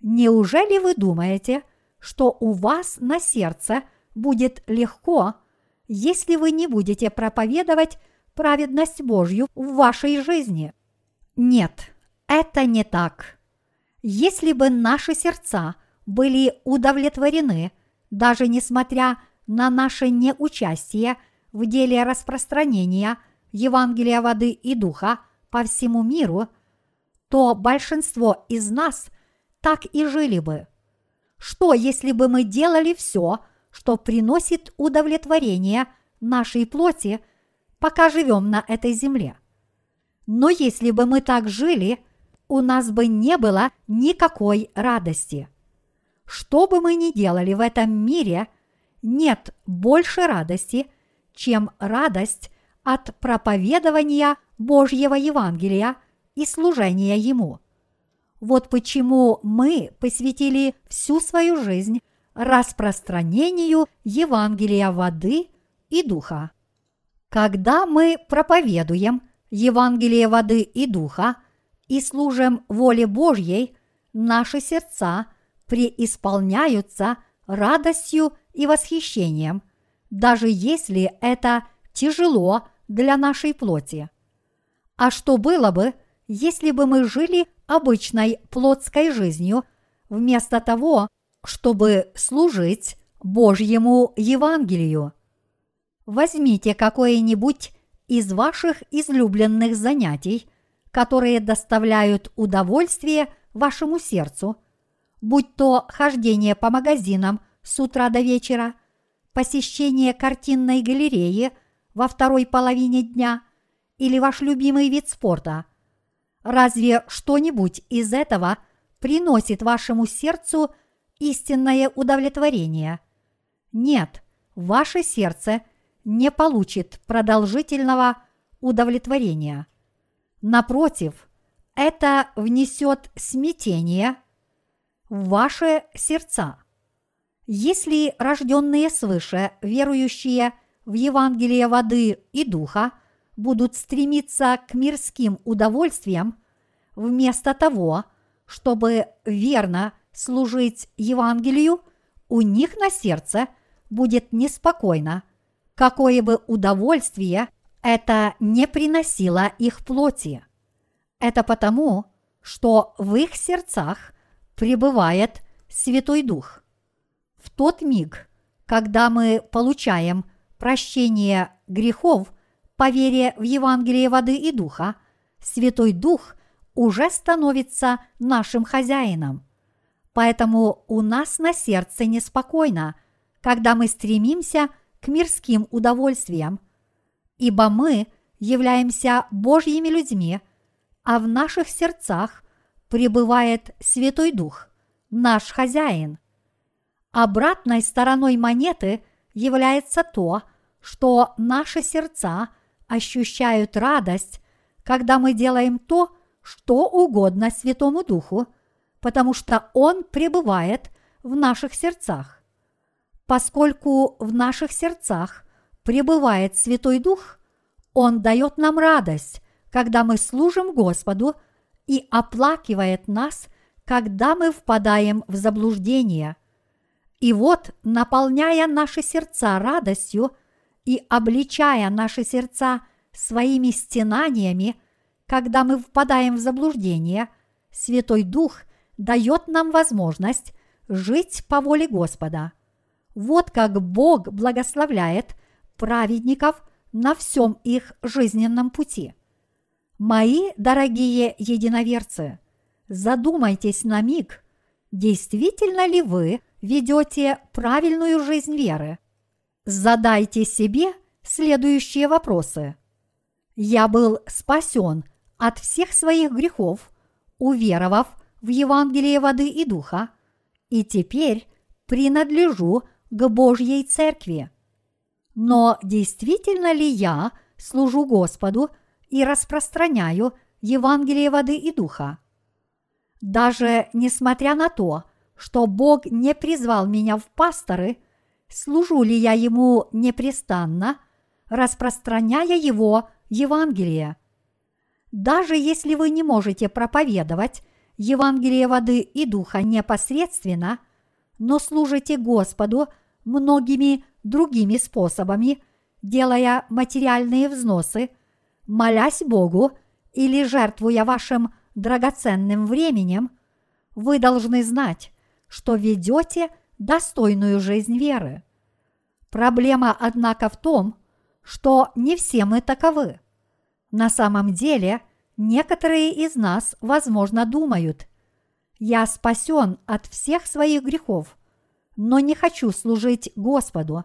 Неужели вы думаете, что у вас на сердце будет легко, если вы не будете проповедовать праведность Божью в вашей жизни. Нет, это не так. Если бы наши сердца были удовлетворены, даже несмотря на наше неучастие в деле распространения Евангелия воды и духа по всему миру, то большинство из нас так и жили бы. Что, если бы мы делали все, что приносит удовлетворение нашей плоти пока живем на этой земле. Но если бы мы так жили, у нас бы не было никакой радости. Что бы мы ни делали в этом мире, нет больше радости, чем радость от проповедования Божьего Евангелия и служения Ему. Вот почему мы посвятили всю свою жизнь распространению Евангелия воды и духа. Когда мы проповедуем Евангелие воды и духа и служим воле Божьей, наши сердца преисполняются радостью и восхищением, даже если это тяжело для нашей плоти. А что было бы, если бы мы жили обычной плотской жизнью, вместо того, чтобы служить Божьему Евангелию? Возьмите какое-нибудь из ваших излюбленных занятий, которые доставляют удовольствие вашему сердцу, будь то хождение по магазинам с утра до вечера, посещение картинной галереи во второй половине дня или ваш любимый вид спорта. Разве что-нибудь из этого приносит вашему сердцу истинное удовлетворение? Нет, ваше сердце не получит продолжительного удовлетворения. Напротив, это внесет смятение в ваши сердца. Если рожденные свыше, верующие в Евангелие воды и духа, будут стремиться к мирским удовольствиям, вместо того, чтобы верно служить Евангелию, у них на сердце будет неспокойно, какое бы удовольствие это не приносило их плоти. Это потому, что в их сердцах пребывает Святой Дух. В тот миг, когда мы получаем прощение грехов по вере в Евангелие воды и духа, Святой Дух уже становится нашим хозяином. Поэтому у нас на сердце неспокойно, когда мы стремимся к мирским удовольствиям, ибо мы являемся Божьими людьми, а в наших сердцах пребывает Святой Дух, наш хозяин. Обратной стороной монеты является то, что наши сердца ощущают радость, когда мы делаем то, что угодно Святому Духу, потому что Он пребывает в наших сердцах. Поскольку в наших сердцах пребывает Святой Дух, Он дает нам радость, когда мы служим Господу и оплакивает нас, когда мы впадаем в заблуждение. И вот, наполняя наши сердца радостью и обличая наши сердца своими стенаниями, когда мы впадаем в заблуждение, Святой Дух дает нам возможность жить по воле Господа. Вот как Бог благословляет праведников на всем их жизненном пути. Мои дорогие единоверцы, задумайтесь на миг, действительно ли вы ведете правильную жизнь веры. Задайте себе следующие вопросы. Я был спасен от всех своих грехов, уверовав в Евангелие воды и духа, и теперь принадлежу к Божьей Церкви. Но действительно ли я служу Господу и распространяю Евангелие воды и духа. Даже несмотря на то, что Бог не призвал меня в пасторы, служу ли я Ему непрестанно, распространяя Его Евангелие? Даже если вы не можете проповедовать Евангелие воды и духа непосредственно, но служите Господу многими другими способами, делая материальные взносы – молясь Богу или жертвуя вашим драгоценным временем, вы должны знать, что ведете достойную жизнь веры. Проблема, однако, в том, что не все мы таковы. На самом деле, некоторые из нас, возможно, думают, я спасен от всех своих грехов, но не хочу служить Господу.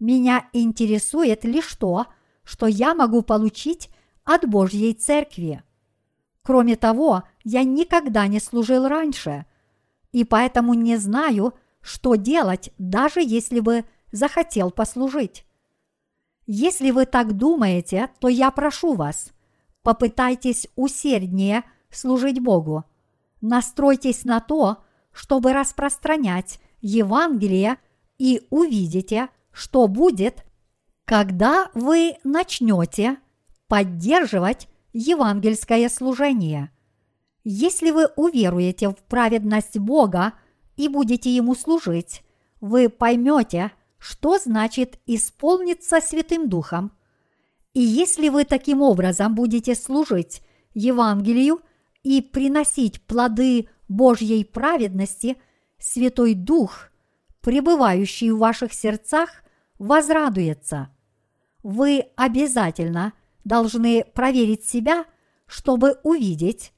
Меня интересует лишь то, что я могу получить от Божьей Церкви. Кроме того, я никогда не служил раньше, и поэтому не знаю, что делать, даже если бы захотел послужить. Если вы так думаете, то я прошу вас, попытайтесь усерднее служить Богу. Настройтесь на то, чтобы распространять Евангелие и увидите, что будет, когда вы начнете поддерживать евангельское служение. Если вы уверуете в праведность Бога и будете Ему служить, вы поймете, что значит исполниться Святым Духом. И если вы таким образом будете служить Евангелию и приносить плоды Божьей праведности, Святой Дух, пребывающий в ваших сердцах, возрадуется – вы обязательно должны проверить себя, чтобы увидеть,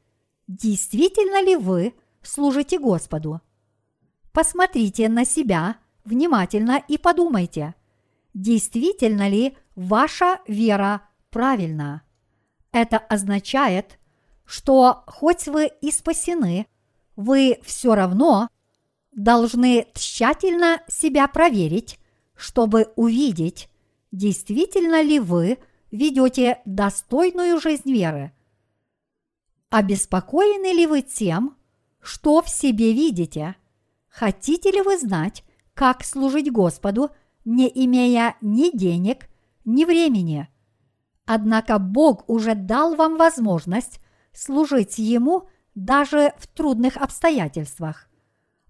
действительно ли вы служите Господу. Посмотрите на себя внимательно и подумайте, действительно ли ваша вера правильна. Это означает, что хоть вы и спасены, вы все равно должны тщательно себя проверить, чтобы увидеть, действительно ли вы ведете достойную жизнь веры. Обеспокоены ли вы тем, что в себе видите? Хотите ли вы знать, как служить Господу, не имея ни денег, ни времени? Однако Бог уже дал вам возможность служить Ему даже в трудных обстоятельствах.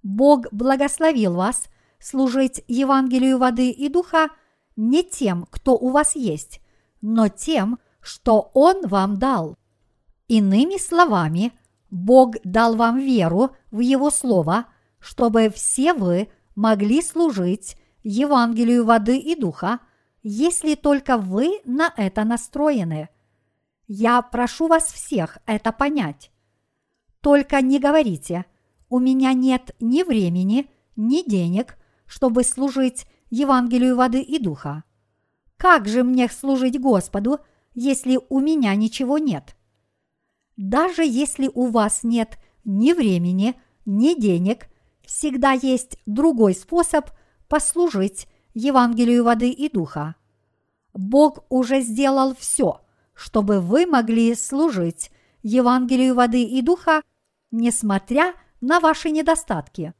Бог благословил вас служить Евангелию воды и духа не тем, кто у вас есть, но тем, что Он вам дал. Иными словами, Бог дал вам веру в Его Слово, чтобы все вы могли служить Евангелию воды и духа, если только вы на это настроены. Я прошу вас всех это понять. Только не говорите, у меня нет ни времени, ни денег, чтобы служить Евангелию воды и духа. Как же мне служить Господу, если у меня ничего нет? Даже если у вас нет ни времени, ни денег, всегда есть другой способ послужить Евангелию воды и духа. Бог уже сделал все, чтобы вы могли служить Евангелию воды и духа, несмотря на ваши недостатки.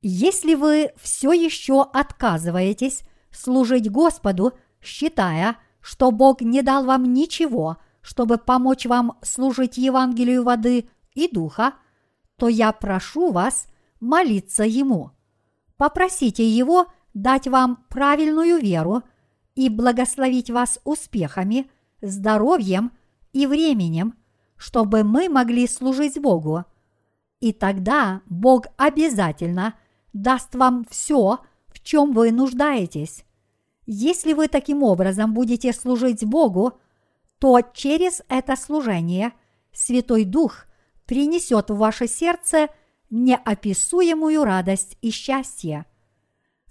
Если вы все еще отказываетесь служить Господу считая, что Бог не дал вам ничего, чтобы помочь вам служить Евангелию воды и духа, то я прошу вас молиться Ему. Попросите Его дать вам правильную веру и благословить вас успехами, здоровьем и временем, чтобы мы могли служить Богу. И тогда Бог обязательно даст вам все, в чем вы нуждаетесь. Если вы таким образом будете служить Богу, то через это служение Святой Дух принесет в ваше сердце неописуемую радость и счастье.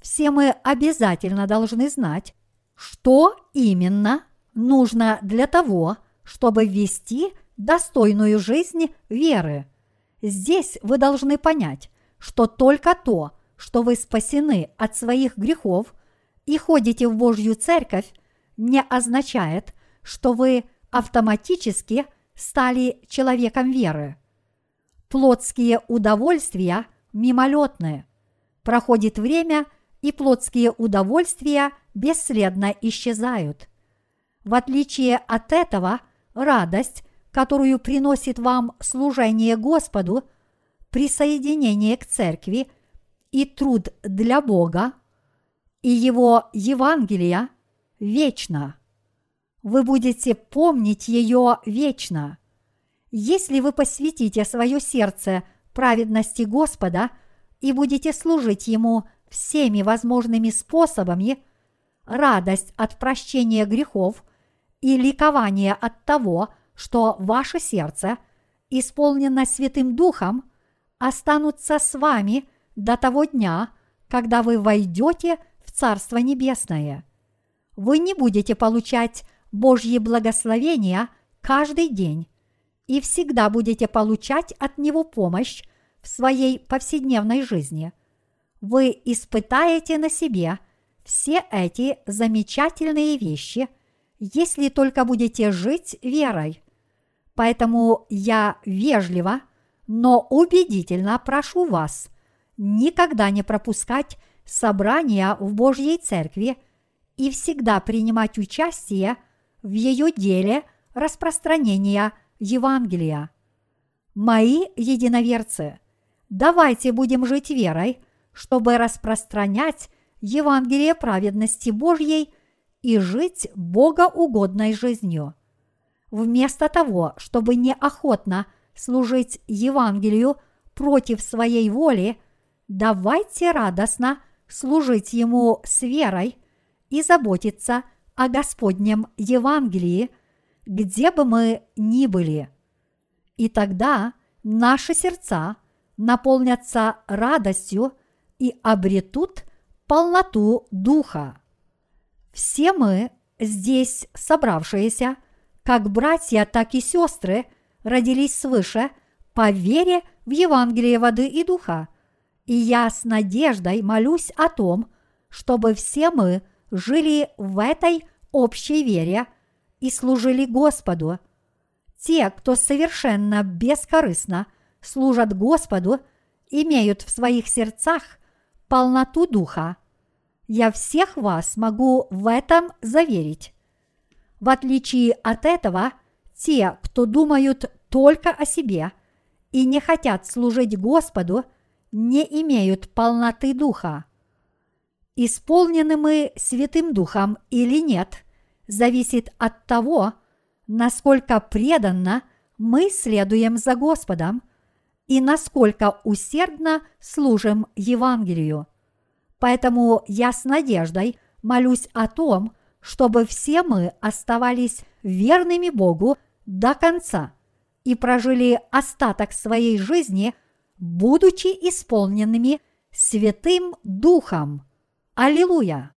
Все мы обязательно должны знать, что именно нужно для того, чтобы вести достойную жизнь веры. Здесь вы должны понять, что только то, что вы спасены от своих грехов – и ходите в Божью церковь, не означает, что вы автоматически стали человеком веры. Плотские удовольствия мимолетные. Проходит время, и плотские удовольствия бесследно исчезают. В отличие от этого, радость, которую приносит вам служение Господу, присоединение к церкви и труд для Бога – и его Евангелие вечно. Вы будете помнить ее вечно. Если вы посвятите свое сердце праведности Господа и будете служить Ему всеми возможными способами, радость от прощения грехов и ликование от того, что ваше сердце исполнено Святым Духом, останутся с вами до того дня, когда вы войдете в Царство Небесное. Вы не будете получать Божьи благословения каждый день и всегда будете получать от Него помощь в своей повседневной жизни. Вы испытаете на себе все эти замечательные вещи, если только будете жить верой. Поэтому я вежливо, но убедительно прошу вас никогда не пропускать собрания в Божьей Церкви и всегда принимать участие в ее деле распространения Евангелия. Мои единоверцы, давайте будем жить верой, чтобы распространять Евангелие праведности Божьей и жить богоугодной жизнью. Вместо того, чтобы неохотно служить Евангелию против своей воли, давайте радостно – служить Ему с верой и заботиться о Господнем Евангелии, где бы мы ни были. И тогда наши сердца наполнятся радостью и обретут полноту духа. Все мы здесь собравшиеся, как братья, так и сестры, родились свыше по вере в Евангелие воды и духа. И я с надеждой молюсь о том, чтобы все мы жили в этой общей вере и служили Господу. Те, кто совершенно бескорыстно служат Господу, имеют в своих сердцах полноту духа. Я всех вас могу в этом заверить. В отличие от этого, те, кто думают только о себе и не хотят служить Господу, не имеют полноты духа. Исполнены мы Святым Духом или нет, зависит от того, насколько преданно мы следуем за Господом и насколько усердно служим Евангелию. Поэтому я с надеждой молюсь о том, чтобы все мы оставались верными Богу до конца и прожили остаток своей жизни, будучи исполненными Святым Духом. Аллилуйя!